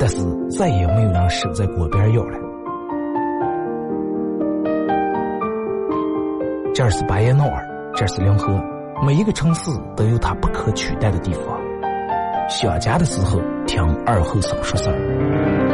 但是再也没有人守在锅边要了。这儿是巴彦淖尔，这儿是临河，每一个城市都有它不可取代的地方。想家的时候，听二后生说事儿。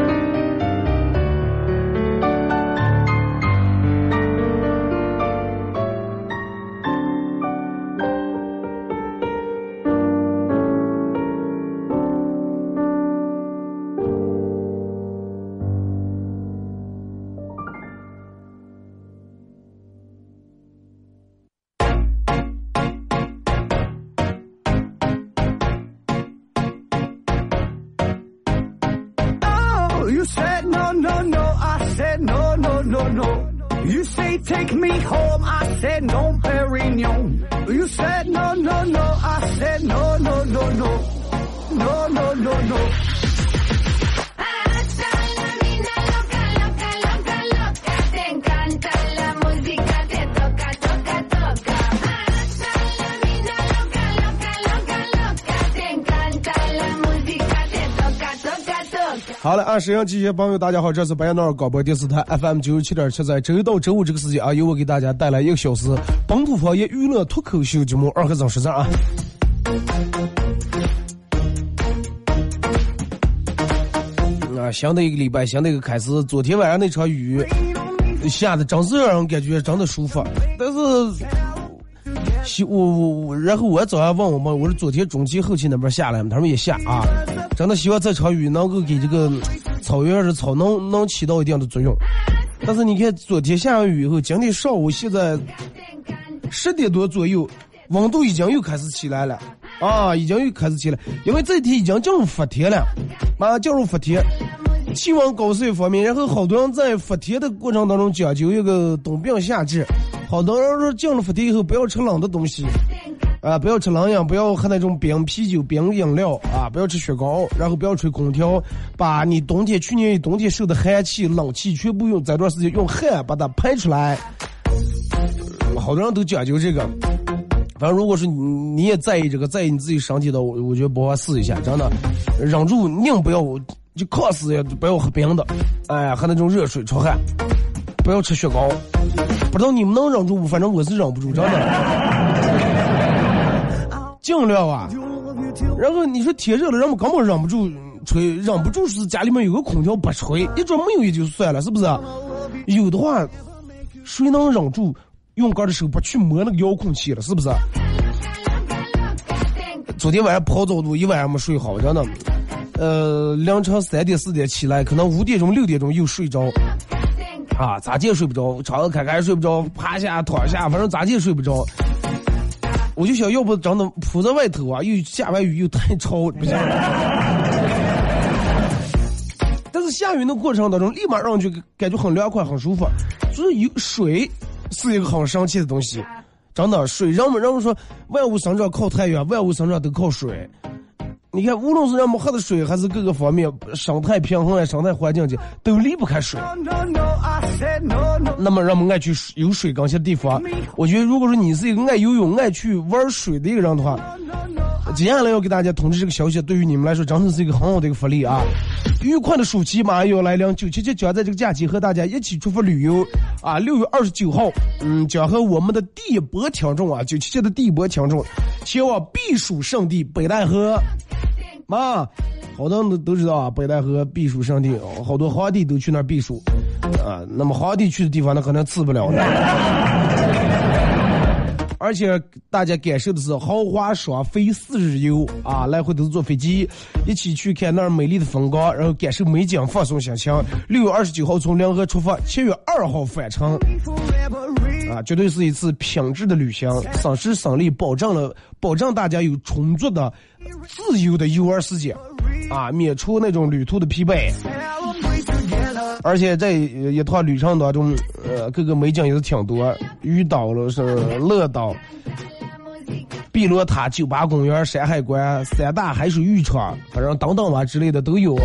好了，啊，沈阳机械朋友，大家好，这是白彦淖尔广播电视台 FM 九十七点七，在周一到周五这个时间啊，由我给大家带来一个小时本土方言娱乐脱口秀节目《二和尚说事儿》啊。啊，新的一个礼拜，新的一个开始。昨天晚上那场雨下的真是让人感觉真的舒服，但是，我我我，然后我早上问我们，我说昨天中期后期那边下来？他们也下啊。真的希望这场雨能够给这个草原上的草能能起到一定的作用。但是你看，昨天下完雨以后，今天上午现在十点多左右，温度已经又开始起来了啊，已经又开始起来，因为这天已经进入伏天了，马上进入伏天，气温高是一方面，然后好多人在伏天的过程当中讲究一个冬病夏治，好多人说进了伏天以后不要吃冷的东西。啊，不要吃冷饮，不要喝那种冰啤酒、冰饮料啊！不要吃雪糕，然后不要吹空调，把你冬天去年冬天受的寒气、冷气全部用这段时间用汗把它排出来。好多人都讲究这个，反正如果是你你也在意这个，在意你自己身体的，我我觉得不妨试一下，真的，忍住宁不要就渴死也不要喝冰的，哎，喝那种热水出汗，不要吃雪糕。不知道你们能忍住不？反正我是忍不住，真的。尽量啊，然后你说天热了，人们根本忍不住吹，忍不住是家里面有个空调不吹，一准没有也就算了，是不是？有的话，谁能忍住用杆的手不去摸那个遥控器了？是不是？昨天晚上跑早读，一晚上没睡好，真的。呃，凌晨三点四点起来，可能五点钟六点钟又睡着。啊，咋地睡不着，敞着开开睡不着，趴下躺下，反正咋地睡不着。我就想要不真的铺在外头啊，又下完雨又太潮，不行。但是下雨的过程当中，立马让就感觉很凉快、很舒服。就是有水是一个很神奇的东西，真的水，人们人们说万物生长靠太阳，万物生长都靠水。你看，无论是人们喝的水，还是各个方面生态平衡啊、生态环境的，都离不开水。那么，人们爱去有水缸些地方，我觉得，如果说你是一个爱游泳、爱去玩水的一个人的话，接下来要给大家通知这个消息，对于你们来说，真的是一个很好的一个福利啊！愉快的暑期马上要来临，九七七将在这个假期和大家一起出发旅游啊！六月二十九号，嗯，将和我们的第一波听众啊，九七七的第一波听众前往避暑胜地北戴河。妈，好多人都都知道啊，北戴河避暑胜地，好多皇帝都去那儿避暑，啊，那么皇帝去的地方，那可能去不了。而且大家感受的是豪华双飞四日游啊，来回都是坐飞机，一起去看那儿美丽的风光，然后感受美景，放松心情。六月二十九号从梁河出发，七月二号返程，啊，绝对是一次品质的旅行，省时省力，保证了保证大家有充足的。自由的游玩时间，啊，免除那种旅途的疲惫，而且在一趟旅程当中，呃，各个美景也是挺多，鱼岛了是乐岛、碧螺塔、酒吧公园、山海关、三大海水浴场，反正等等吧之类的都有，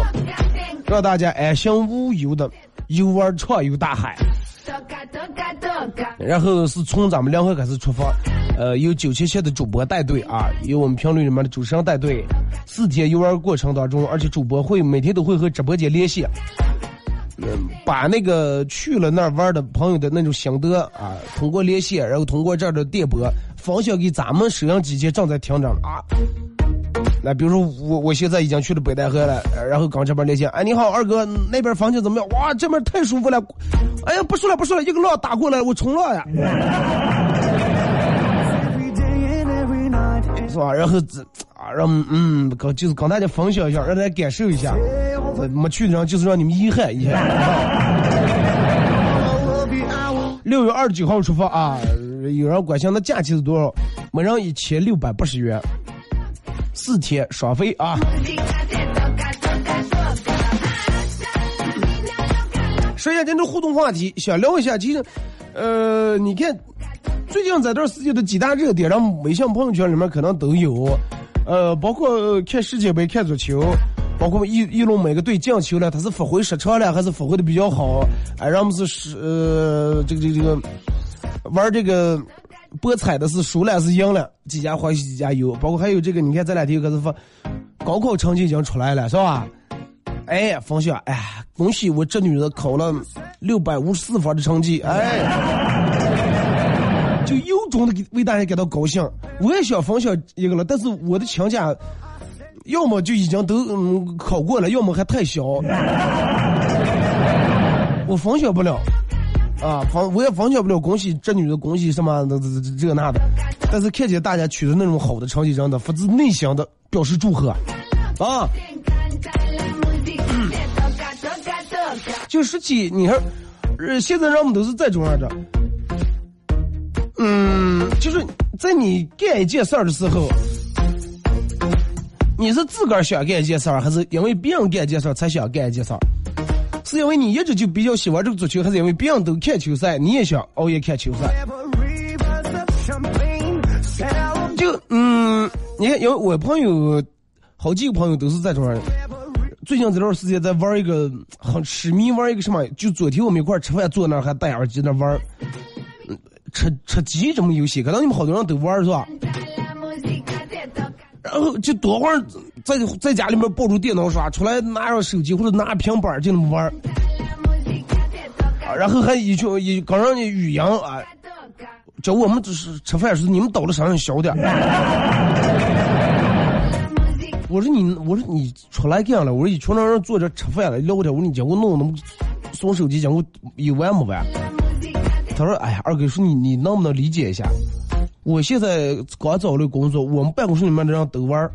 让大家安心无忧的游玩畅游大海。然后是从咱们两河开始出发，呃，有九七七的主播带队啊，有我们评论里面的主持人带队，四天游玩过程当中，而且主播会每天都会和直播间联系，把那个去了那儿玩的朋友的那种心得啊，通过连线，然后通过这儿的电波分享给咱们摄像机前正在听着啊。那比如说我我现在已经去了北戴河了，然后刚这边连线，哎你好二哥，那边风景怎么样？哇，这边太舒服了！哎呀，不说了不说了，一个浪打过来，我冲浪呀，是吧？然后这啊让嗯刚就是跟大家分享一下，让大家感受一下，没去的人就是让你们遗憾一下。六月二十九号出发啊，有人关心那假期是多少？每人一千六百八十元。四天双飞啊！说一下今天互动话题，想聊一下，其实，呃，你看，最近这段时间的几大热点，让微信朋友圈里面可能都有，呃，包括看世界杯、看足球，包括一一龙每个队进球了，他是发挥失常了，还是发挥的比较好？哎，让我们是是呃，这个这个这个玩这个。博彩的是输了是赢了，几家欢喜几家忧。包括还有这个，你看这两天可是说，高考成绩已经出来了，是吧？哎，分享，哎，恭喜我这女的考了六百五十四分的成绩，哎，就由衷的给为大家感到高兴。我也想分享一个了，但是我的亲家，要么就已经都嗯考过了，要么还太小，我分享不了。啊，分我也分享不了恭喜这女的恭喜什么的这这这那的，但是看见大家取得那种好的成绩，真的发自内心的表示祝贺，啊！就十七，你看，呃，现在人们都是这种样的，嗯，就是在你干一件事儿的时候，你是自个儿想干一件事儿，还是因为别人干一件事儿才想干一件事儿？是因为你一直就比较喜欢这个足球，还是因为别人都看球赛，你也想熬夜看球赛？就嗯，你看，因为我朋友好几个朋友都是这种人。最近这段时间在玩一个很痴迷，玩一个什么？就昨天我们一块吃饭，坐那还戴耳机那玩，吃吃鸡这么游戏，可能你们好多人都玩是吧？然后就多会儿在在家里面抱住电脑耍，出来拿上手机或者拿平板就那么玩儿，然后还一群一刚让你语音啊，叫我们就是吃饭时你们倒的声音小点我说你我说你出来干了，我说一群人坐着吃饭了聊天，我说你叫我弄那么送手机，叫我有完没完？他说哎呀，二哥说你你能不能理解一下？我现在刚找了工作，我们办公室里面的人都玩儿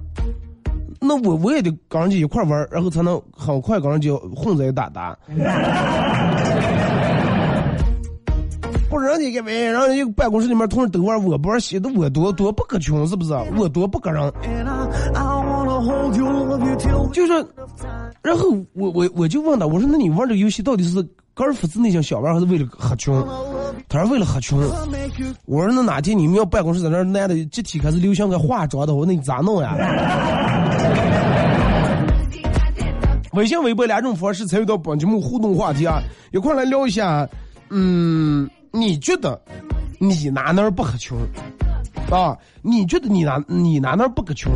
那我我也得跟人家一块玩儿然后才能很快跟人家混在打打。不是人家给没，然后一个办公室里面同事都玩我波，写的我多多不可穷，是不是？我多不可人。就是，然后我我我就问他，我说那你玩这游戏到底是高尔夫是那些小玩，还是为了喝穷？他说为了喝穷。我说那哪天你们要办公室在那男的集体开始流行个化妆的，我那你咋弄呀？微信、微博两种方式参与到本节目互动话题啊，一块来聊一下。嗯，你觉得你哪哪不可穷啊？你觉得你哪你哪哪不可穷？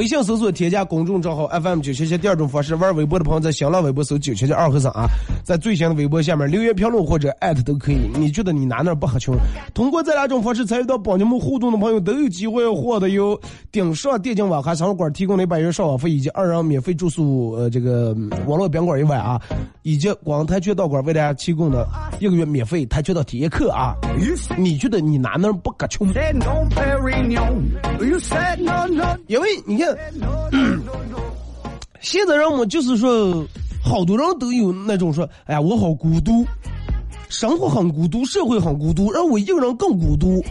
微信搜索添加公众账号 FM 九七七，第二种方式玩微博的朋友在新浪微博搜九七七二和三啊，在最新的微博下面留言评论或者艾特都可以。你觉得你哪哪不合群？通过这两种方式参与到帮节目互动的朋友都有机会获得由顶上电竞网咖餐馆提供的百元上网费以及二人免费住宿呃这个网络宾馆一晚啊，以及广泰拳道馆为大家提供的一个月免费跆拳道体验课啊。你觉得你哪哪不合群？因为你。现在人们就是说，好多人都有那种说，哎呀，我好孤独，生活很孤独，社会很孤独，让我一个人更孤独。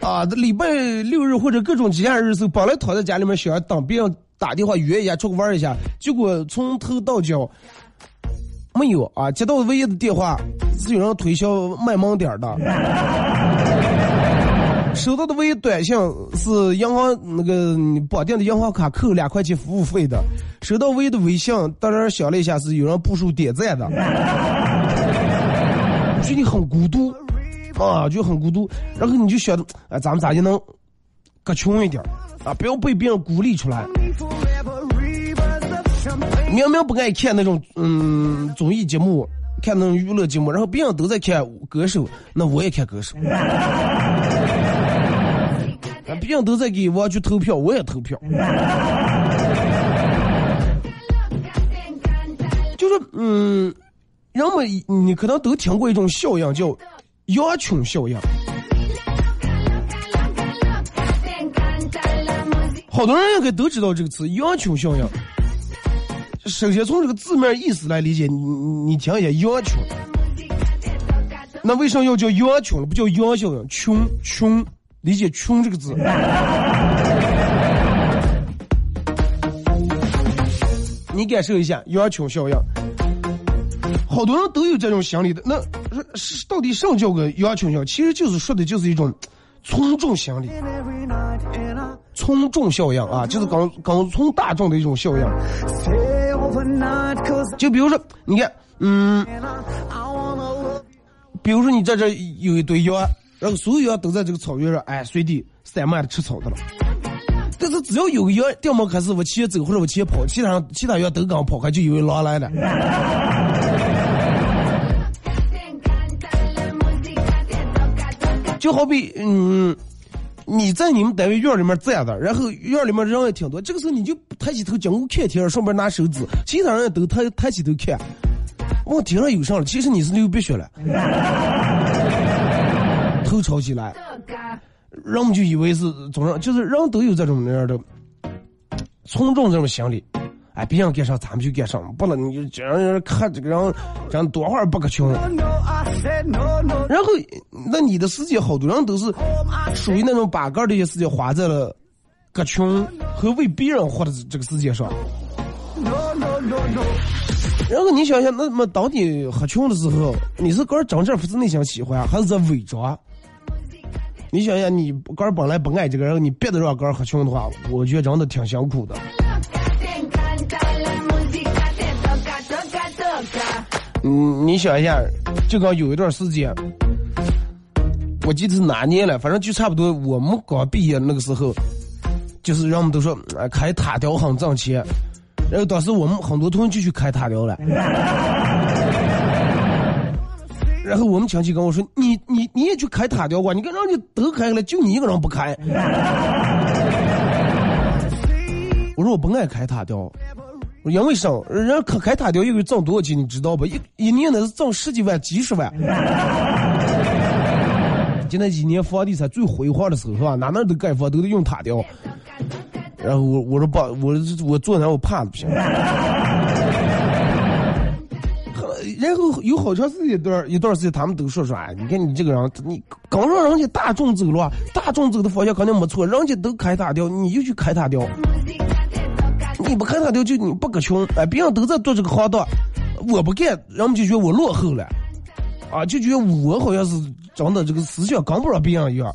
啊，礼拜六日或者各种节假日时候，本来躺在家里面想等别人打电话约一下出去玩一下，结果从头到脚没有啊，接到唯一的电话是有人推销卖萌点的。收到的微短信是银行那个绑定的银行卡扣两块钱服务费的，收到微的微信，当然想了一下是有人步数点赞的，觉得很孤独啊，就很孤独，然后你就想着，哎，咱们咋就能更穷一点啊？不要被别人孤立出来。明明不爱看那种嗯综艺节目，看那种娱乐节目，然后别人都在看歌手，那我也看歌手。别人都在给我去投票，我也投票。就是嗯，人们你可能都听过一种效应，叫羊群效应。好多人应该都知道这个词“羊群效应”。首先从这个字面意思来理解，你你听一下“羊群”，那为什么要叫羊群？不叫羊效应，群群。理解“穷”这个字，你感受一下“羊群效应”。好多人都有这种心理的，那是到底什么叫个“羊群效”？其实就是说的就是一种从众心理，从众效应啊，就是刚刚从大众的一种效应。就比如说，你看，嗯，比如说你在这有一堆羊。然后所有羊都在这个草原上，哎，随地散漫的吃草的了。但是只要有个羊掉毛开始往前走或者往前跑，其他其他羊都刚跑开，就以为狼来了。就好比，嗯，你在你们单位院里面站着，然后院里面人也挺多，这个时候你就抬起头经过看天，上边拿手指，其他人都抬抬起头看，我天上有上了，其实你是流鼻血了。头吵起来，人们就以为是总让，就是人都有这种那样的从众这种心理，哎，别人干啥咱们就干啥，不能你就让人看这个人，这样多会儿不可穷。然后，那你的世界好多人都是属于那种把个这些世界花在了个穷和为别人活的这个世界上。然后你想想，那么当你喝穷的时候，你是个人真正发自内心喜欢，还是在伪装？你想想，你哥本来不爱这个人，你别的让哥喝穷的话，我觉得真的挺辛苦的。嗯，你想一下，就刚有一段时间，我记得是哪年了，反正就差不多我们刚毕业那个时候，就是人们都说开塔吊很挣钱，然后当时我们很多同学就去开塔吊了。然后我们亲戚跟我说：“你你你也去开塔吊吧，你看让你都开了，就你一个人不开。”我说我不爱开塔吊，因为啥？人开开塔吊一个月挣多少钱，你知道不？一一年那是挣十几万、几十万。现在几年房地产最辉煌的时候是吧？哪哪都盖房都得用塔吊。然后我我说爸，我我坐那我怕的不行。然后有好长时间一段一段时间，他们都说说，哎，你看你这个人，你刚让人家大众走了，大众走的方向肯定没错，人家都开塔吊，你就去开塔吊。你不开塔吊，就你不够穷。哎，别人都在做这个行当，我不干，人们就觉得我落后了，啊，就觉得我好像是真的这个思想跟不上别人一样。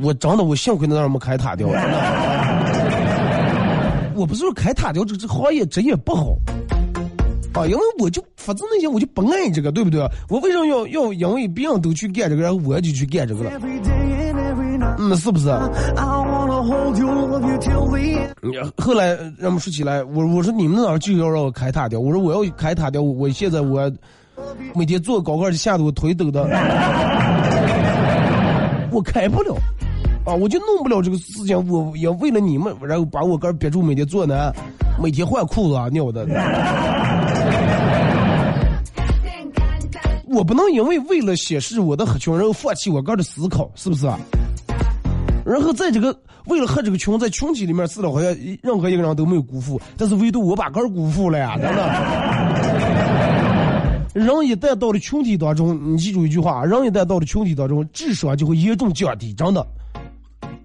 我真的，我幸亏那让没开塔吊。我不是说开塔吊这这行业职业不好啊，因为我就发自内心我就不爱这个，对不对？我为什么要要因为别人都去干这个，然后我就去干这个了？嗯，是不是？后来人们说起来，我我说你们那儿就要让我开塔吊，我说我要开塔吊，我现在我每天坐高杆吓得我腿抖的，我开不了。啊，我就弄不了这个事情，我也为了你们，然后把我杆憋住，每天坐呢，每天换裤子啊，尿的。我不能因为为了显示我的合群，然后放弃我杆的思考，是不是？然后在这个为了和这个群，在群体里面，似的好像任何一个人都没有辜负，但是唯独我把杆辜负了呀，真的。人一旦到了群体当中，你记住一句话：人一旦到了群体当中，智商就会严重降低，真的。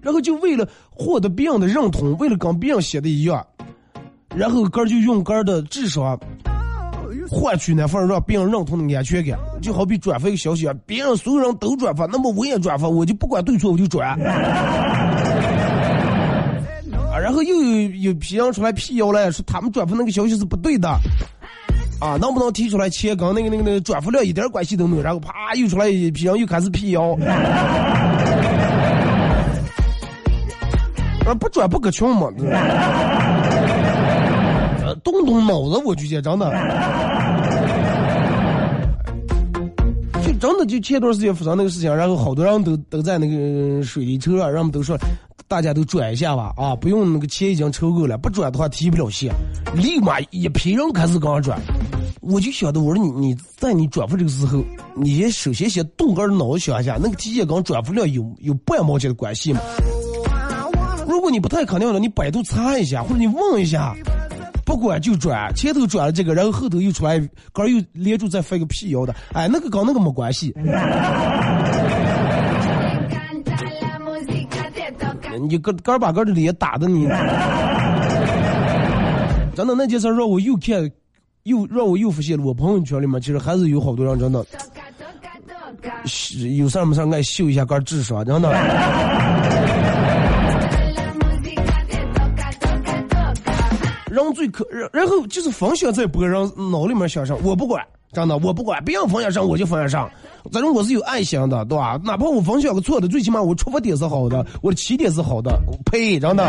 然后就为了获得别人的认同，为了跟别人写的一样，然后哥就用哥的智商换取那份让别人认同的安全感，就好比转发一个消息啊，别人所有人都转发，那么我也转发，我就不管对错，我就转。啊，然后又有有批人出来辟谣了，说他们转发那个消息是不对的，啊，能不能提出来切，跟那个那个那个转发量一点关系都没有，然后啪又出来一批人又开始辟谣。啊不转不可穷嘛，动动脑子，我就觉真的，就真的就前段时间发生那个事情，然后好多人都都在那个水里抽啊，人们都说大家都转一下吧，啊，不用那个钱已经抽够了，不转的话提不了现，立马一批人开始刚转，我就晓得我说你你在你转发这个时候，你首先先动个脑想一下，那个提现跟转发量有有半毛钱的关系吗？如果你不太肯定了，你百度查一下，或者你问一下，不管就转，前头转了这个，然后后头又出来，杆又连住再发一个辟谣的，哎，那个跟那个没关系。你杆杆把杆的脸打的你，真的那件事让我又看，又让我又发现了，我朋友圈里面其实还是有好多人真的，有事没事爱秀一下杆智商，真的。人最可，然后就是分享在别人脑里面想上，我不管，真的我不管，别人分享上我就分享上，反正我是有爱心的，对吧？哪怕我分享个错的，最起码我出发点是好的，我的起点是好的。呸，真的。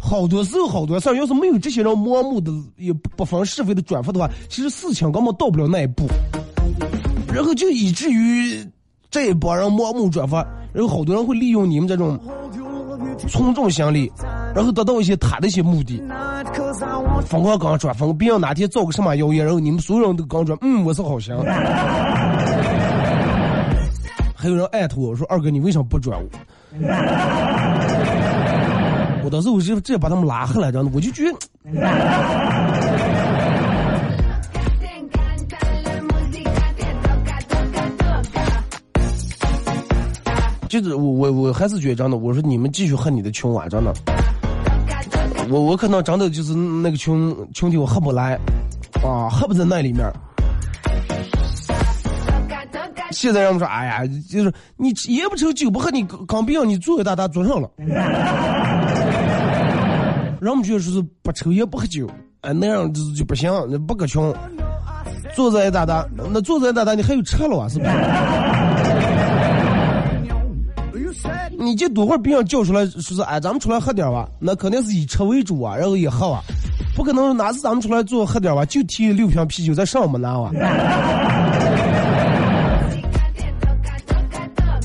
好多时候好多事，要是没有这些人盲目的也不分是非的转发的话，其实事情根本到不了那一步。然后就以至于这一帮人盲目转发，然后好多人会利用你们这种从众心理。然后得到一些他的一些目的，疯狂刚转，疯别人哪天造个什么谣言，然后你们所有人都刚转，嗯，我是好心。还有人艾特我说二哥，你为什么不转我？我当时我就直接把他们拉黑了，这样子我就觉得，就是我我我还是觉得真的，我说你们继续恨你的穷啊，真的。我我可能真的就是那个群群体，我合不来，啊，合不在那里面。现在人们说，哎呀，就是你烟不抽酒不喝，你刚别让你坐大大坐上了。人们觉得说是不抽烟不喝酒，哎，那样就就不行，那不够群。坐在大大，那坐在大大，你还有车了啊？是不是？你这多会儿别人叫出来说是哎，咱们出来喝点吧，那肯定是以吃为主啊，然后也喝啊，不可能哪次咱们出来做喝点吧，就提六瓶啤酒在上面拿啊。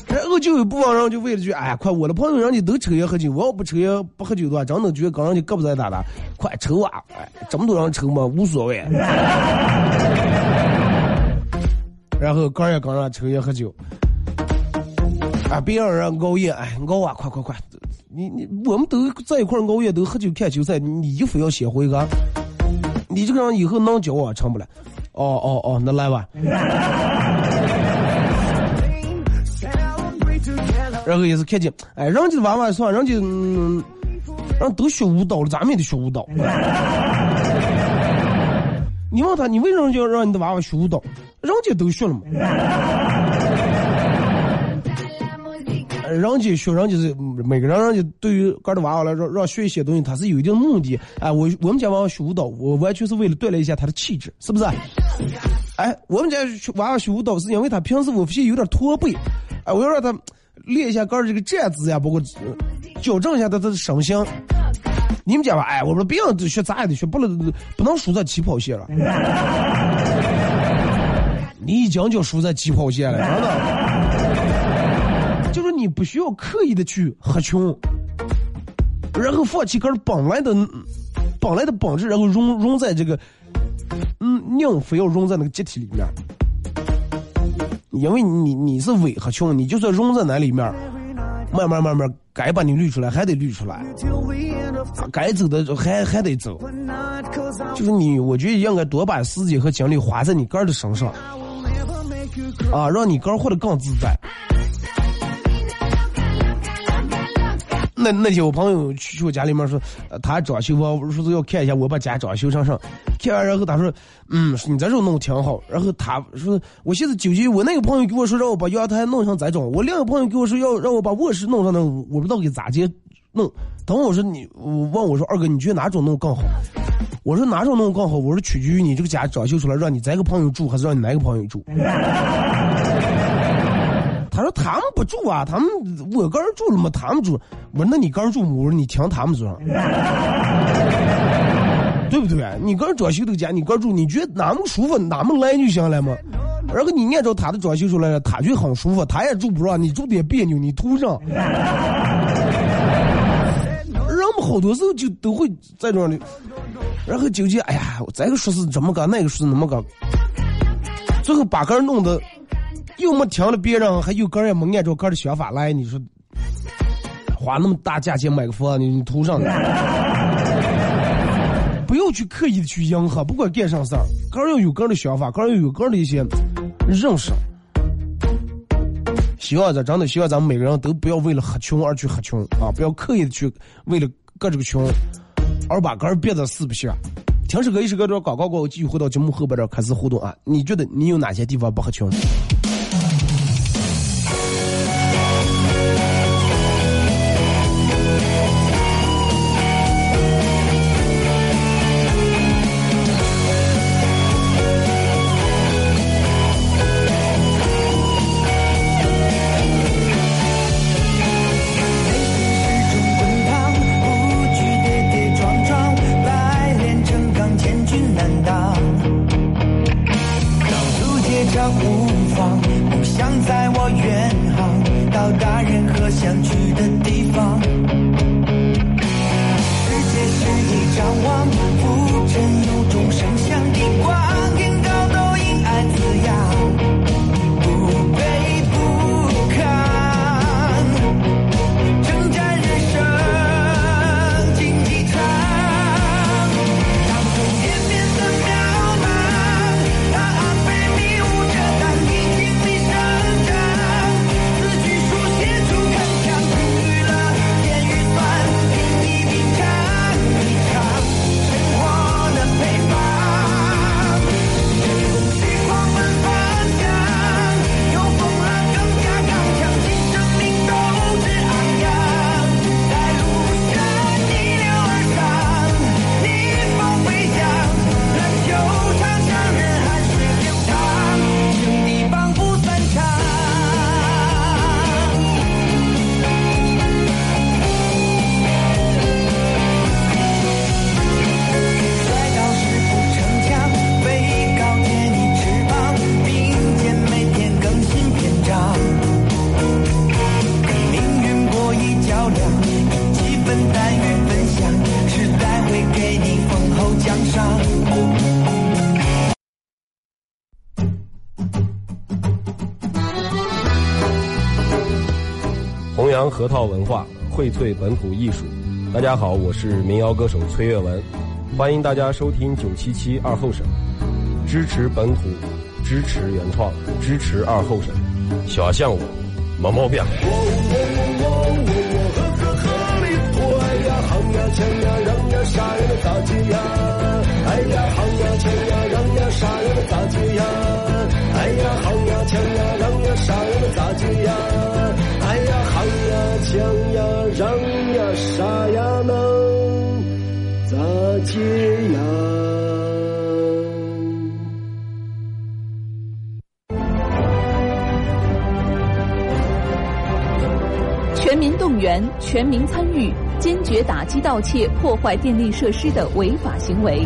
然后就有部分人就为了句哎呀，快我的朋友人家都抽烟喝酒，我要不抽烟不喝酒的话，真的觉得跟人家胳膊在打打，快抽啊！哎，这么多人抽嘛，无所谓。然后刚也跟人抽烟喝酒。啊！别让人熬夜，哎，熬啊！快快快！你你我们都在一块熬夜，都喝酒看球赛，你就非要先回个？你这个人以后能教我成不了？哦哦哦，那来吧。然后也是看见，哎，人家的娃娃算，人家嗯，人都学舞蹈了，咱们也得学舞蹈。你问他，你为什么要让你的娃娃学舞蹈？人家都学了嘛。人家学，人家是每个人，人家对于个的娃娃来说，让学一些东西，他是有一定目的。哎，我我们家娃娃学舞蹈，我完全是为了锻炼一下他的气质，是不是？哎，我们家娃娃学舞蹈是因为他平时我发现有点驼背，哎，我要让他练一下个这个站姿呀，包括矫正一下他的身形。你们家吧，哎，我说别样学咋也得学，不能不能输在起跑线了。你已经就输在起跑线了，真的。你不需要刻意的去合群，然后放弃个本来的本来的本质，然后融融在这个，嗯，硬非要融在那个集体里面。因为你你是伪合群，你就算融在那里面。慢慢慢慢，该把你滤出来还得滤出来，该走的还还得走。就是你，我觉得应该多把时间和精力花在你个儿的身上，啊，让你个儿活得更自在。那那天我朋友去我家里面说，他装修我说是要看一下我把家装修上上，看完然后他说，嗯，你这时候弄挺好。然后他说，我现在纠结，我那个朋友给我说让我把阳台弄上再装，我另一个朋友给我说要让我把卧室弄上那，我不知道给咋接弄。等我说你，我问我说二哥，你觉得哪种弄更好？我说哪种弄更好？我说取决于你这个家装修出来，让你咱个朋友住还是让你哪个朋友住。他说他们不住啊，他们我个人住了嘛，他们住。我说那你个人住，我说你听他们说，对不对？你个人装修都家，你个人住，你觉得哪么舒服，哪么来就行了嘛。然后你按照他的装修出来了，他觉得很舒服，他也住不上，你住的也别扭，你图上。人们好多时候就都会在这里，然后纠结，哎呀，这个说是这么个，那个说是那么个，最后把个人弄得。又没听了别人，还有个人也没按照个人的想法来，你说花那么大价钱买个房，你你图上？不要去刻意的去迎合，不管干啥事儿，个人要有个人的想法，个人要有个人的一些认识。希望咱真的希望咱们每个人都不要为了合群而去合群啊！不要刻意的去为了个这个群而把个人变得四不像。听首歌，一首歌，这广告过后，继续回到节目后边这开始互动啊！你觉得你有哪些地方不合群？扬核桃文化，荟萃本土艺术。大家好，我是民谣歌手崔月文，欢迎大家收听九七七二后生。支持本土，支持原创，支持二后生，小项我没毛病。哎呀，行呀，抢呀，让呀，啥呀？咋接呀？哎呀，好呀，抢呀，让呀，啥呀？咋接呀？哎呀，行呀，抢呀，让呀，啥呀？咋接呀？想，呀，让呀，杀呀，能咋接呀？全民动员，全民参与，坚决打击盗窃、破坏电力设施的违法行为。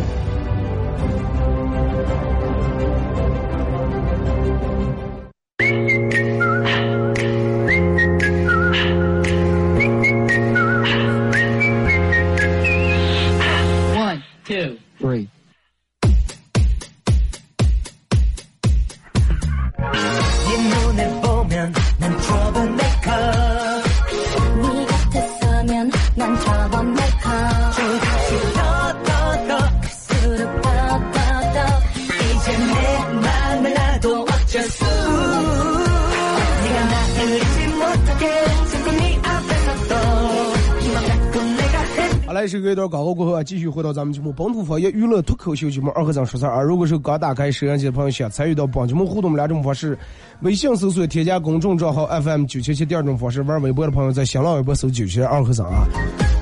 好来，是隔一段广告过后啊，继续回到咱们节目《本土方言娱乐脱口秀》节目二和尚说事儿啊。如果是刚打开摄像机的朋友，想参与到帮节目互动，两种方式：微信搜索添加公众账号 FM 九七七；第二种方式，玩微博的朋友在新浪微博搜九七二和尚啊。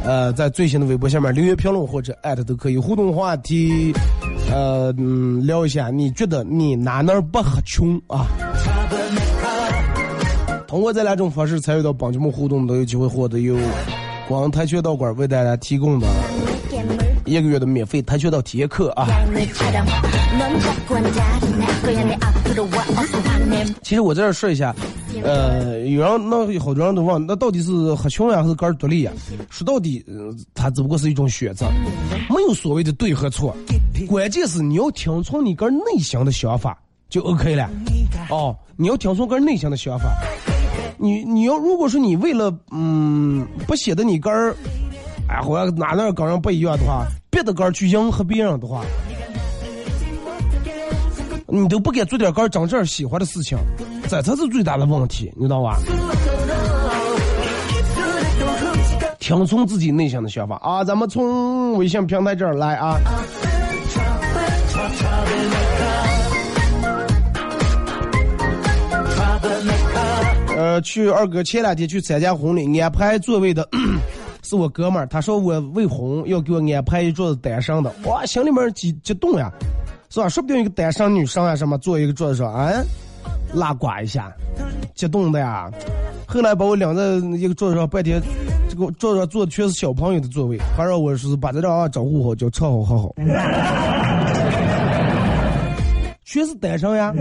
呃，在最新的微博下面留言评论或者艾特都可以互动话题。呃，嗯，聊一下你觉得你哪哪不合群啊？通过这两种方式参与到帮节目互动，都有机会获得由。光跆拳道馆为大家提供的一个月的免费跆拳道体验课啊！其实我在这说一下，呃，有人那好多人都问，那到底是合群呀，还是个人独立呀？说到底，它只不过是一种选择，没有所谓的对和错，关键是你要听从你个人内心的想法就 OK 了。哦，你要听从个人内心的想法。你你要如果说你为了嗯不显得你跟儿，哎或者哪哪跟人不一样的话，别的跟儿去迎合别人的话，你都不敢做点跟儿真正喜欢的事情，这才是最大的问题，你知道吧？听从自己内心的想法啊！咱们从微信平台这儿来啊。去二哥前两天去参加婚礼，安排座位的 是我哥们儿。他说我未婚，要给我安排一桌子单身的。哇，心里面激激动呀，是吧？说不定一个单身女生啊，什么坐一个桌子上，啊，拉呱一下，激动的呀。后来把我领在一个桌子上，半天这个桌子上坐的全是小朋友的座位，还让我是把这张啊招呼好，叫吃好喝好。全是单身呀。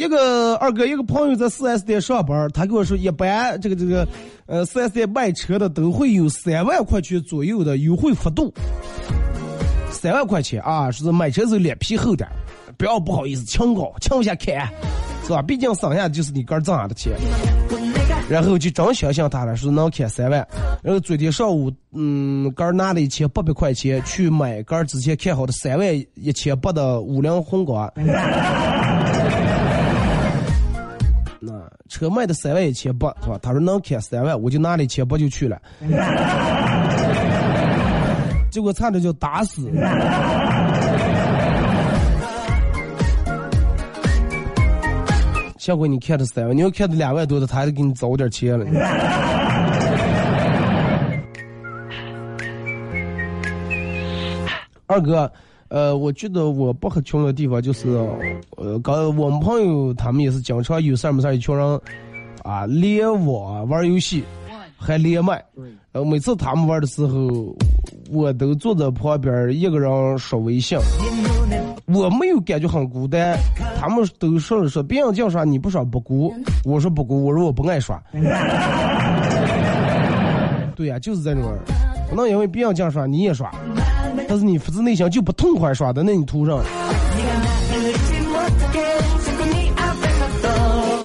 一个二哥，一个朋友在四 S 店上班，他跟我说，一般这个这个，呃，四 S 店卖车的都会有三万块钱左右的优惠幅度。三万块钱啊，说是买车时候脸皮厚点，不要不好意思，抢高抢下看，是吧？毕竟省下就是你个挣下的钱。然后就真相信他了，说能开三万。然后昨天上午，嗯，哥拿了一千八百块钱去买哥之前看好的三万一千八的五菱宏光。车卖的三万一千八是吧？他说能开三万，我就拿了一千八就去了，结果差点就打死。下回你开的三万，你要开的两万多的，他还得给你找点钱了。二哥。呃，我觉得我不很穷的地方就是，呃，刚我们朋友他们也是经常有事没事一群人，啊，连网玩游戏，还连麦。呃，每次他们玩的时候，我都坐在旁边一个人刷微信，我没有感觉很孤单。他们都说了说，别人讲刷你不刷不孤，我说不孤，我说我不爱刷。对呀，就是这种人，不能因为别人讲刷你也刷。但是你发自内心就不痛快耍的，那你图上。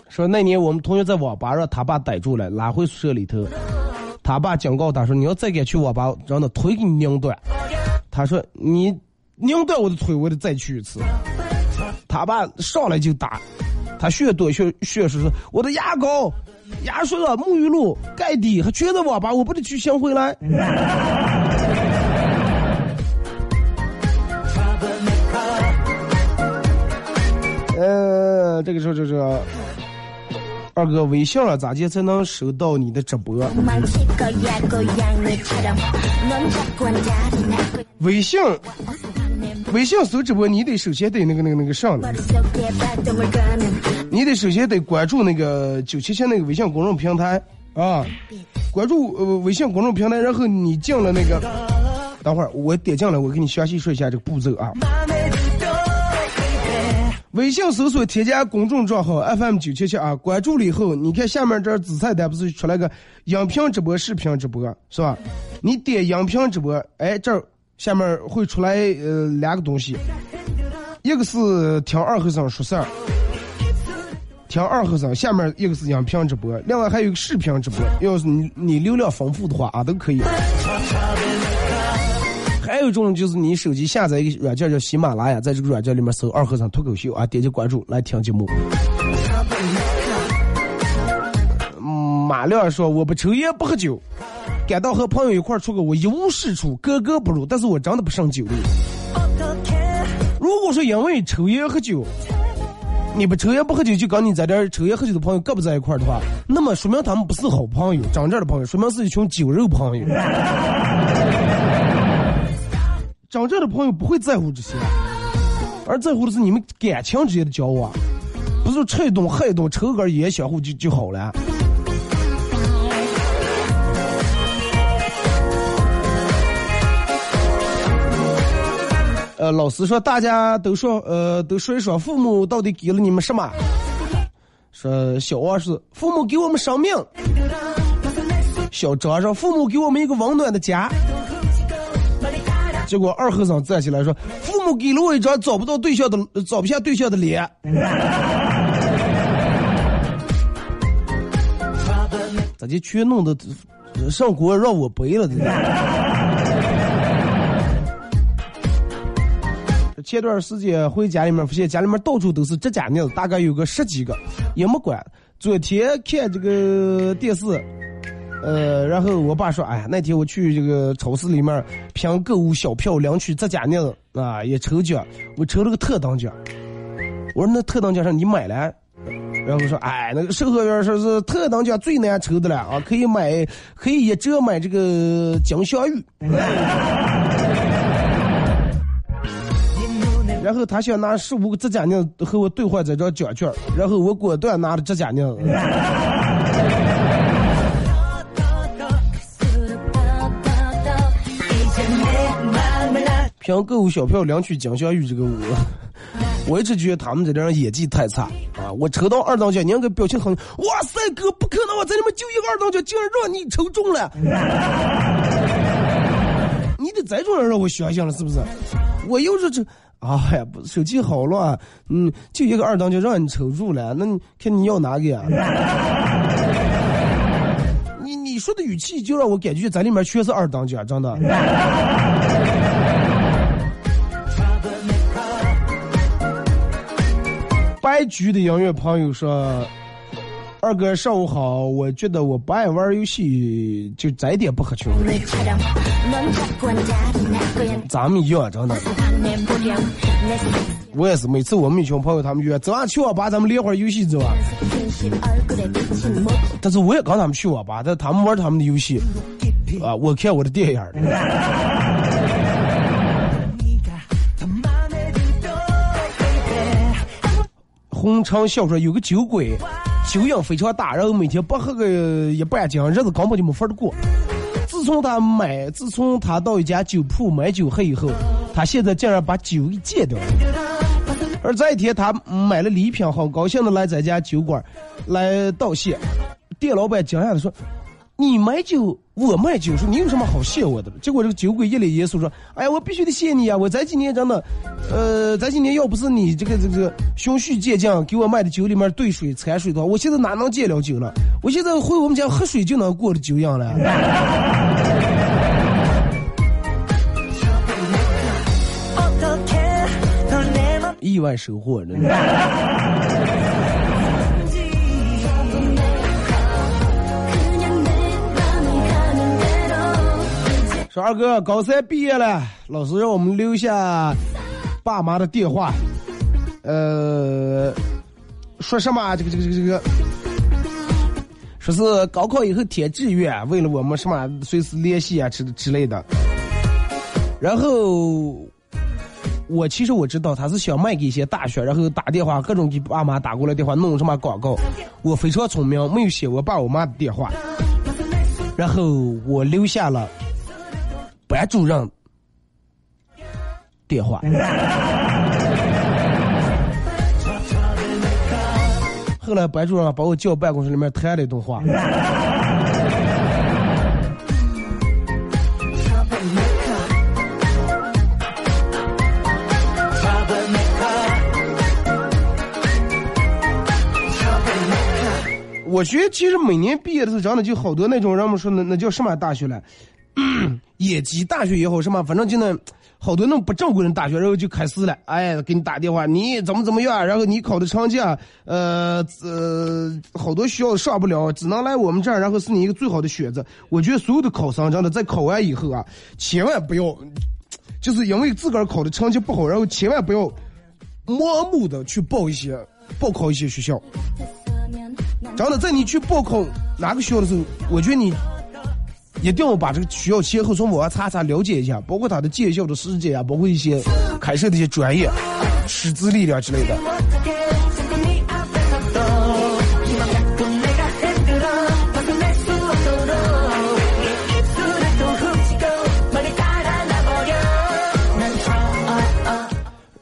说那年我们同学在网吧让他爸逮住了，拉回宿舍里头。他爸警告他说：“你要再敢去网吧，让他腿给你拧断。”他说：“你拧断我的腿，我得再去一次。”他爸上来就打，他学多学学说说我的牙膏、牙刷、沐浴露、盖底还全在网吧，我不得去先回来。呃，这个时候就是二哥微信了，咋接才能收到你的直播？微信，微信搜直播，你得首先得那个那个那个上的，你得首先得关注那个九七七那个微信公众平台啊，关注呃微信公众平台，然后你进了那个，等会儿我点进来，我给你详细说一下这个步骤啊。微信搜索添加公众账号 FM 九七七啊，关注了以后，你看下面这紫菜单不是出来个音频直播、视频直播是吧？你点音频直播，哎，这儿下面会出来呃两个东西，一个是听二和尚说事儿，听二和尚，下面一个是音频直播，另外还有一个视频直播，要是你你流量丰富的话啊，都可以。还有一种就是你手机下载一个软件叫喜马拉雅，在这个软件里面搜“二和尚脱口秀”啊，点击关注来听节目。马亮说：“我不抽烟不喝酒，感到和朋友一块出去，我一无是处，格格不入。但是我真的不胜酒力。如果说因为抽烟喝酒，你不抽烟不喝酒，就跟你在这抽烟喝酒的朋友搁不在一块的话，那么说明他们不是好朋友，真正的朋友，说明是一群酒肉朋友。”真正的朋友不会在乎这些，而在乎的是你们感情之间的交往，不是吃一顿喝一顿抽根烟相互就就好了。呃，老师说大家都说，呃，都说一说父母到底给了你们什么？说小王是父母给我们生命，小张说父母给我们一个温暖的家。结果二和尚站起来说：“父母给了我一张找不到对象的、找不下对象的脸。”咋就全弄得上锅让我背了？前段时间回家里面，发现家里面到处都是指甲镊子，大概有个十几个，也没管。昨天看这个电视。呃，然后我爸说，哎呀，那天我去这个超市里面凭购物小票领取指甲镊子啊，也抽奖，我抽了个特等奖。我说那特等奖上你买了？然后说，哎，那个售货员说是特等奖最难抽的了啊，可以买，可以一折买这个金镶玉。然后他想拿十五个指甲镊子和我兑换这张奖券，然后我果断拿了指甲镊凭购物小票领取金镶玉这个我，我一直觉得他们这点演技太差啊！我抽到二等奖，你那个表情很，哇塞哥，不可能我，在里面就一个二等奖，竟然让你抽中了！你得再种人让我相信了，是不是？我又是这，哎呀，手气好乱，嗯，就一个二等奖让你抽中了，那你看你要哪个呀？你你说的语气就让我感觉咱里面全是二等奖，真的。白局的音乐朋友说：“二哥上午好，我觉得我不爱玩游戏，就再点不合群。咱们一样，真的。我也是，每次我们一群朋友他们约，走啊去网吧，咱们连会儿游戏走啊。但是我也跟他们去网吧，但他们玩他们的游戏，啊，我看我的电影。”红尘小说有个酒鬼，酒瘾非常大，然后每天不喝个一半斤，日子根本就没法过。自从他买，自从他到一家酒铺买酒喝以后，他现在竟然把酒给戒掉了。而这一天，他买了礼品，好高兴的来咱家酒馆来道谢。店老板惊讶的说：“你买酒，我卖酒，说你有什么好谢我的？结果这个酒鬼一脸严肃说：“哎呀，我必须得谢你啊！我这几年真的，呃，这几年要不是你这个这个循序渐进给我卖的酒里面兑水掺水的话，我现在哪能戒了酒了？我现在回我们家喝水就能过的酒样了。”意外收获，真的。说二哥，高三毕业了，老师让我们留下爸妈的电话，呃，说什么？这个这个这个这个，说是高考以后填志愿，为了我们什么随时联系啊之之类的。然后我其实我知道他是想卖给一些大学，然后打电话各种给爸妈打过来电话，弄什么广告。我非常聪明，没有写我爸我妈的电话，然后我留下了。班主任电话，后来班主任把我叫办公室里面谈了一顿话。我觉得其实每年毕业的时候，真的就好多那种人们说那那叫什么大学了。野鸡大学也好什么，反正就那好多那种不正规的大学，然后就开始了，哎，给你打电话，你怎么怎么样，然后你考的成绩啊，呃呃，好多学校上不了，只能来我们这儿，然后是你一个最好的选择。我觉得所有的考生真的在考完以后啊，千万不要，就是因为自个儿考的成绩不好，然后千万不要盲目的去报一些报考一些学校。真的，在你去报考哪个学校的时候，我觉得你。一定要把这个学校前后从网上查查了解一下，包括他的建校的时间啊，包括一些开设的一些专业、师资力量之类的。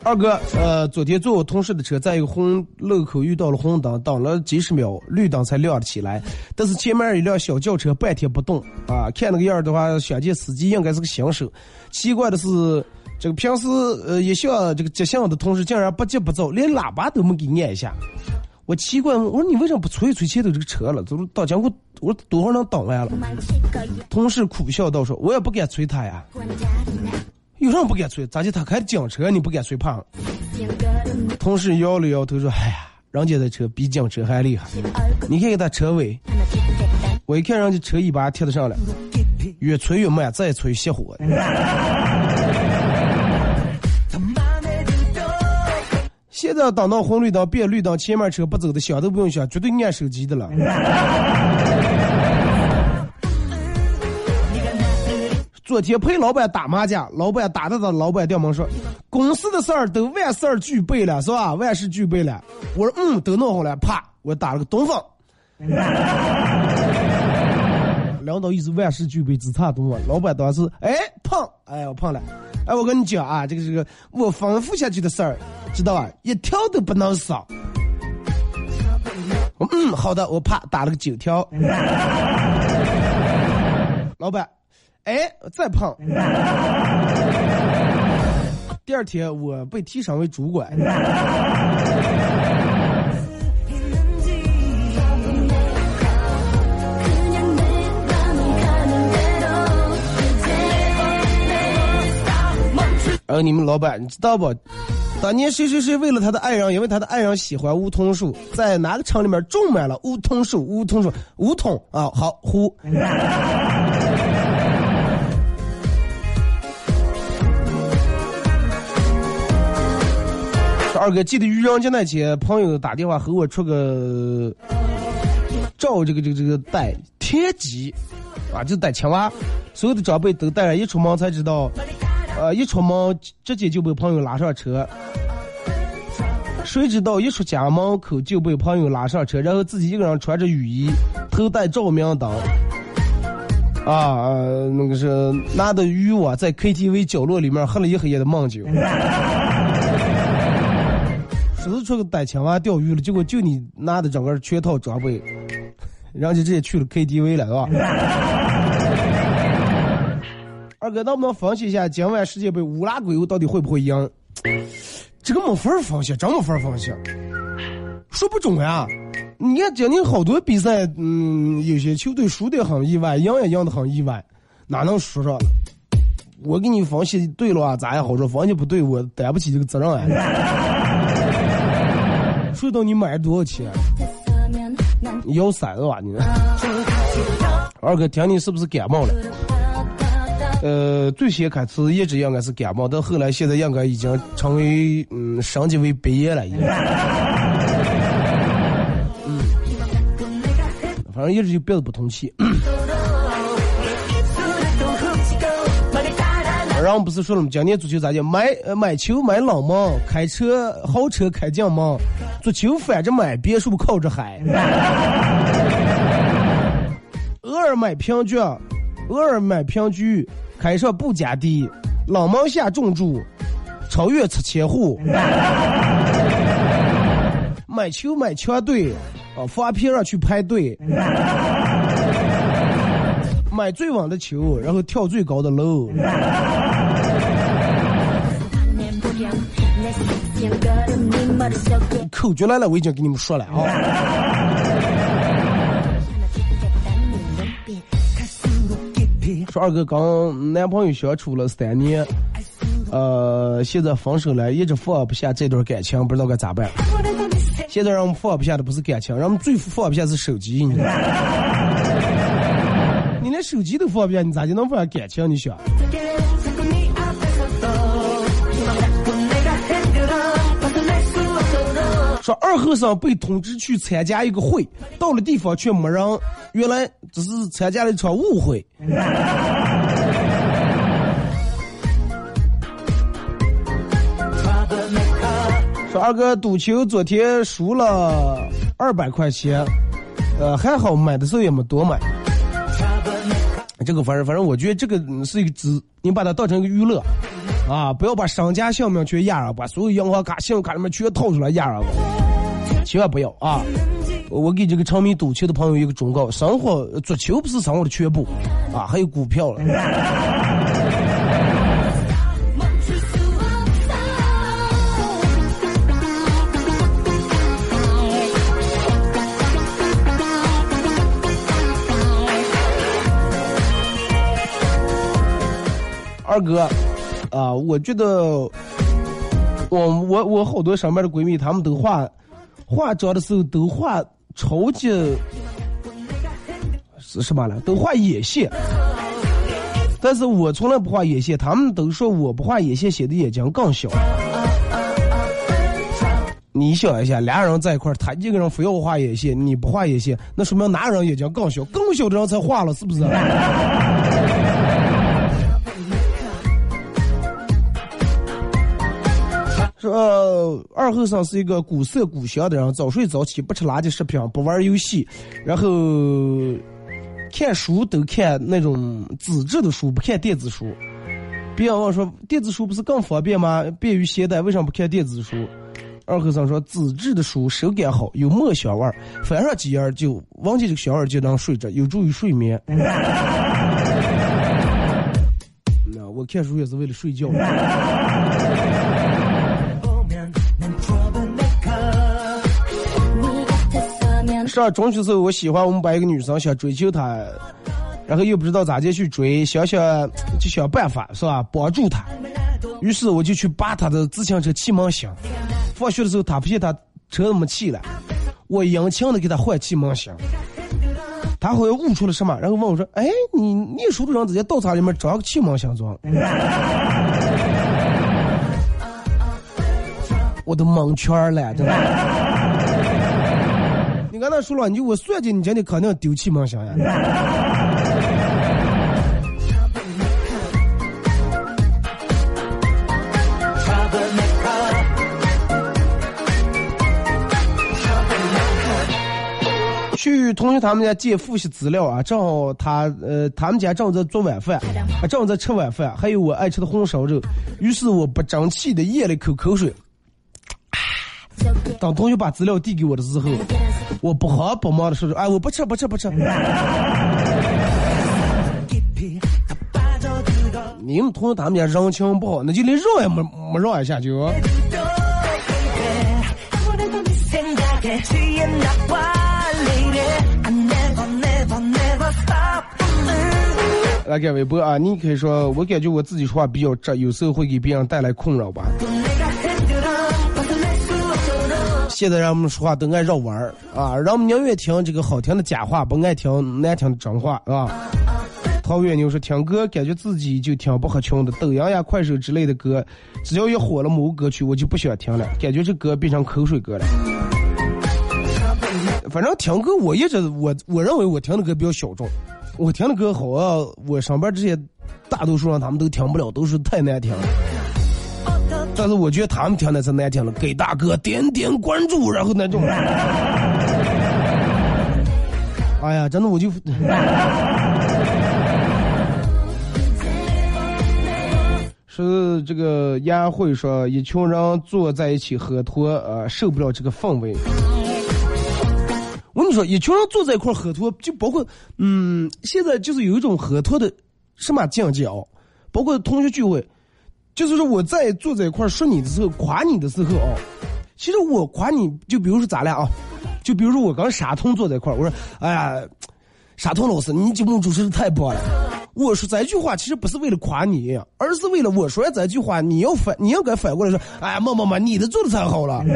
二哥，呃，昨天坐我同事的车，在一个红路口遇到了红灯，等了几十秒，绿灯才亮了起来。但是前面一辆小轿车半天不动，啊，看那个样的话，想见司机应该是个新手。奇怪的是，这个平时呃一向这个急性的同事竟然不急不躁，连喇叭都没给按一下。我奇怪，我说你为什么不催一催前头这个车了？走到江过，我说多少能等完了？同事苦笑道说：“我也不敢催他呀。”有什么不敢催？咋就？他开警车，你不敢随旁？同事摇了摇头说：“哎呀，人家的车比警车还厉害。你看看他车尾，我一看人家车尾巴贴得上了，越催越慢，再催熄火。现在等到红绿灯变绿灯，前面车不走的想都不用想，绝对按手机的了。”昨天陪老板打麻将，老板打的他老板掉门说：“公司的事儿都万事俱备了，是吧？万事俱备了。”我说：“嗯，都弄好了。”啪，我打了个东风。领导意思万事俱备，只差东风。老板当时哎胖，哎我胖了。哎，我跟你讲啊，这个这个我吩咐下去的事儿，知道吧？一条都不能少。嗯，好的，我啪打了个九条。老板。哎，再胖。第二天我被提升为主管。然后你们老板，你知道不？当年谁谁谁为了他的爱人，因为他的爱人喜欢梧桐树，在哪个厂里面种满了梧桐树？梧桐树，梧桐啊，好呼。二哥，记得愚人节那天，朋友打电话和我出个照这个这个这个带天机啊，就带青蛙，所有的长辈都带上，一出门才知道，呃，一出门直接就被朋友拉上车，谁知道一出家门口就被朋友拉上车，然后自己一个人穿着雨衣，头戴照明灯，啊，那个是拿着渔网在 KTV 角落里面喝了一黑夜的闷酒。只是出个逮青蛙钓鱼了，结果就你拿的整个全套装备，人家直接去了 KTV 了，是吧？二哥，能不能分析一下今晚世界杯乌拉圭到底会不会赢？这个没法分析，真没法分析，说不准呀。你看今年好多比赛，嗯，有些球队输的很意外，赢也赢的很意外，哪能说上了？我给你分析对了啊，咋也好说？分析不对，我担不起这个责任啊。说到你买多少钱？你要三是吧？你 二哥，听你是不是感冒了？呃，最先开始一直应该是感冒，到后来现在应该已经成为嗯升级为鼻炎了，已经。嗯，反正一直就憋着不通气。然后不是说了吗？今年足球咋讲？买买球买冷门，开车豪车开进门，足球反着买，别墅靠着海。偶尔买平局，偶尔买平局，开上不加地，冷门下重注，超越拆迁户。买球买强队，啊，发片上去排队。买最稳的球，然后跳最高的楼。口诀来了，我已经给你们说了啊。说二哥刚男朋友相处了三年，呃，现在分手了，一直放不下这段感情，不知道该咋办。现在让我们放不下的不是感情，让我们最放不下是手机，你知道 你连手机都放不下，你咋就能放下感情？你想？说二和尚被通知去参加一个会，到了地方却没人，原来只是参加了一场误会。说二哥赌球昨天输了二百块钱，呃还好买的时候也没多买。这个反正反正我觉得这个是一个资，你把它当成一个娱乐。啊！不要把商家姓名全压上，把所有银行卡、信用卡里面全掏出来压上，千万不要啊！我给这个沉迷赌球的朋友一个忠告：生活足球不是生活的全部啊，还有股票了。二哥。啊，我觉得，我我我好多上班的闺蜜，她们都化化妆的时候都化超级是什么了？都画眼线，但是我从来不画眼线，她们都说我不画眼线显得眼睛更小。你想一下，俩人在一块儿，他一个人非要画眼线，你不画眼线，那说明哪人眼睛更小？更小的人才画了，是不是？说二后生是一个古色古香的人，早睡早起，不吃垃圾食品，不玩游戏，然后看书都看那种纸质的书，不看电子书。别人问说电子书不是更方便吗？便于携带，为什么不看电子书？二后生说纸质的书手感好，有墨香味儿，翻上几页就忘记这个香味就能睡着，有助于睡眠。那我看书也是为了睡觉。上中学时候，我喜欢我们班一个女生，想追求她，然后又不知道咋接去追，想想就想办法是吧，帮助她。于是我就去扒她的自行车气门芯。放学的时候，她发现她车没气了，我殷勤的给她换气门芯。她好像悟出了什么，然后问我说：“哎，你念书的人直接到厂里面装个气门芯装？” 我都蒙圈了，真的。你刚才说了，你我算计你今天肯定丢弃梦想呀！去同学他们家借复习资料啊，正好他呃他们家正在做晚饭，啊正在吃晚饭，还有我爱吃的红烧肉，于是我不争气的咽了一口口水。当同学把资料递给我的时候。我不喝不忙的时候，哎，我不吃不吃不吃。你们同学他们家人情不好，那就连让也没没让一下就。来改微博啊，你可以说，我感觉我自己说话比较直，有时候会给别人带来困扰吧。现在人们说话都爱绕弯儿啊，人们宁愿听这个好听的假话，不爱听难听的真话啊。陶渊明说：“听歌感觉自己就听不合群的，抖音呀、快手之类的歌，只要一火了某个歌曲，我就不喜欢听了，感觉这歌变成口水歌了。反正听歌，我一直我我认为我听的歌比较小众，我听的歌好啊，我上班这些大多数人他们都听不了，都是太难听了。但是我觉得他们听的是难听的，给大哥点点关注，然后那种。哎呀，真的我就。”是这个宴会说，一群人坐在一起喝脱，呃，受不了这个氛围。我跟你说，一群人坐在一块喝脱，就包括，嗯，现在就是有一种喝脱的什么境界啊？包括同学聚会，就是说我在坐在一块说你的时候，夸你的时候啊，其实我夸你就比如说咱俩啊，就比如说我跟傻通坐在一块我说，哎呀，傻通老师，你节目主持的太棒了。我说这句话其实不是为了夸你，而是为了我说这句话，你要反，你要该反过来说，哎，么么么，你的做的太好了。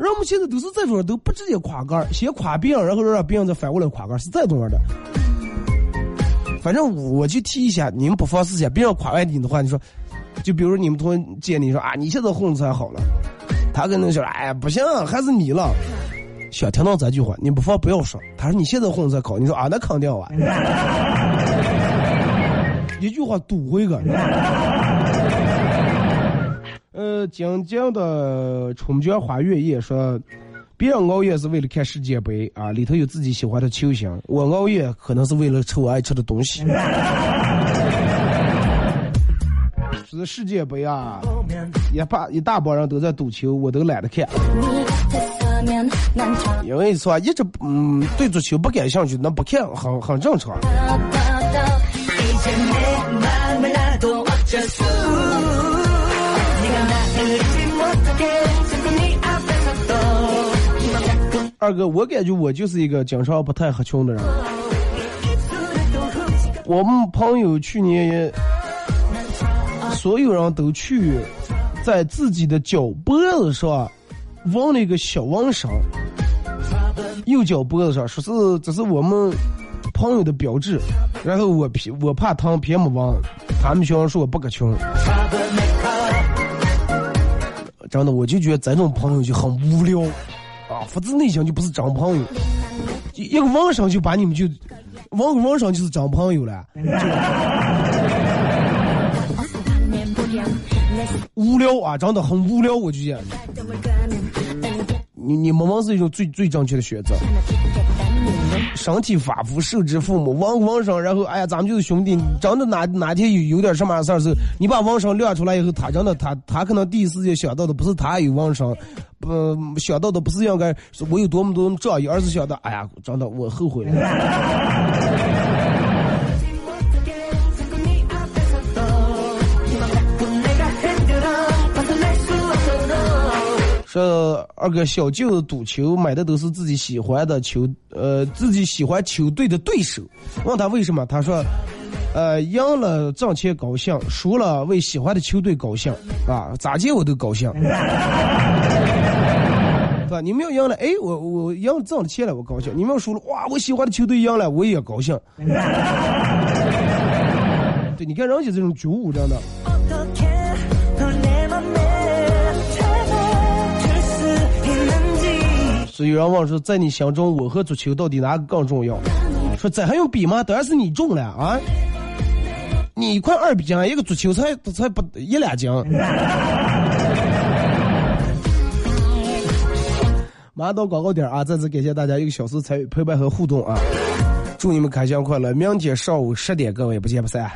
人们现在都是这种，都不直接夸个先夸别人，然后让别人再反过来夸个是这种样的。反正我就提一下，你们不妨试下，别人夸完你的话，你说，就比如你们同学见你说啊，你现在混的才好了，他跟那说，哎呀，不行，还是你了。想听到这句话，你不妨不要说。他说你现在混在考，你说啊，那肯定啊，一句话堵回个。呃，静静的春江花月夜说，别人熬夜是为了看世界杯啊，里头有自己喜欢的球星。我熬夜可能是为了吃我爱吃的东西。是世界杯啊，一把一大帮人都在赌球，我都懒得看。因为说一直嗯对足球不感兴趣，那不看很很正常。二哥，我感觉我就是一个经常不太合群的人。我们朋友去年，所有人都去在自己的脚脖子上。纹了一个小纹身，右脚脖子上，说是这是我们朋友的标志。然后我偏我怕疼，偏没纹。他们学生说我不可穷。真的，我就觉得这种朋友就很无聊发自内心就不是真朋友。一个网上就把你们就网网上就是真朋友了。无聊啊，真的很无聊，我就讲。你你们纹是一种最最正确的选择。身体发肤受之父母，纹纹身，然后哎呀，咱们就是兄弟。真的哪哪天有有点什么事儿时候，你把纹身亮出来以后，他真的他他可能第一时间想到的不是他有纹身，不想到的不是应该我有多么多么仗义，而是想到哎呀，真的我后悔了。说二哥小舅赌球买的都是自己喜欢的球，呃，自己喜欢球队的对手。问他为什么？他说，呃，赢了挣钱高兴，输了为喜欢的球队高兴啊，咋接我都高兴。是吧？你们要赢了，哎，我我赢了挣了钱了，我高兴。你们要输了，哇，我喜欢的球队赢了，我也高兴。对，你看人家这种觉悟，真的。有人问说，在你心中，我和足球到底哪个更重要？说这还用比吗？当然是你重了啊！你一块二斤，一个足球才才不一两斤。马上到广告点啊！再次感谢大家一个小时参与陪伴和互动啊！祝你们开箱快乐！明天上午十点，各位不见不散。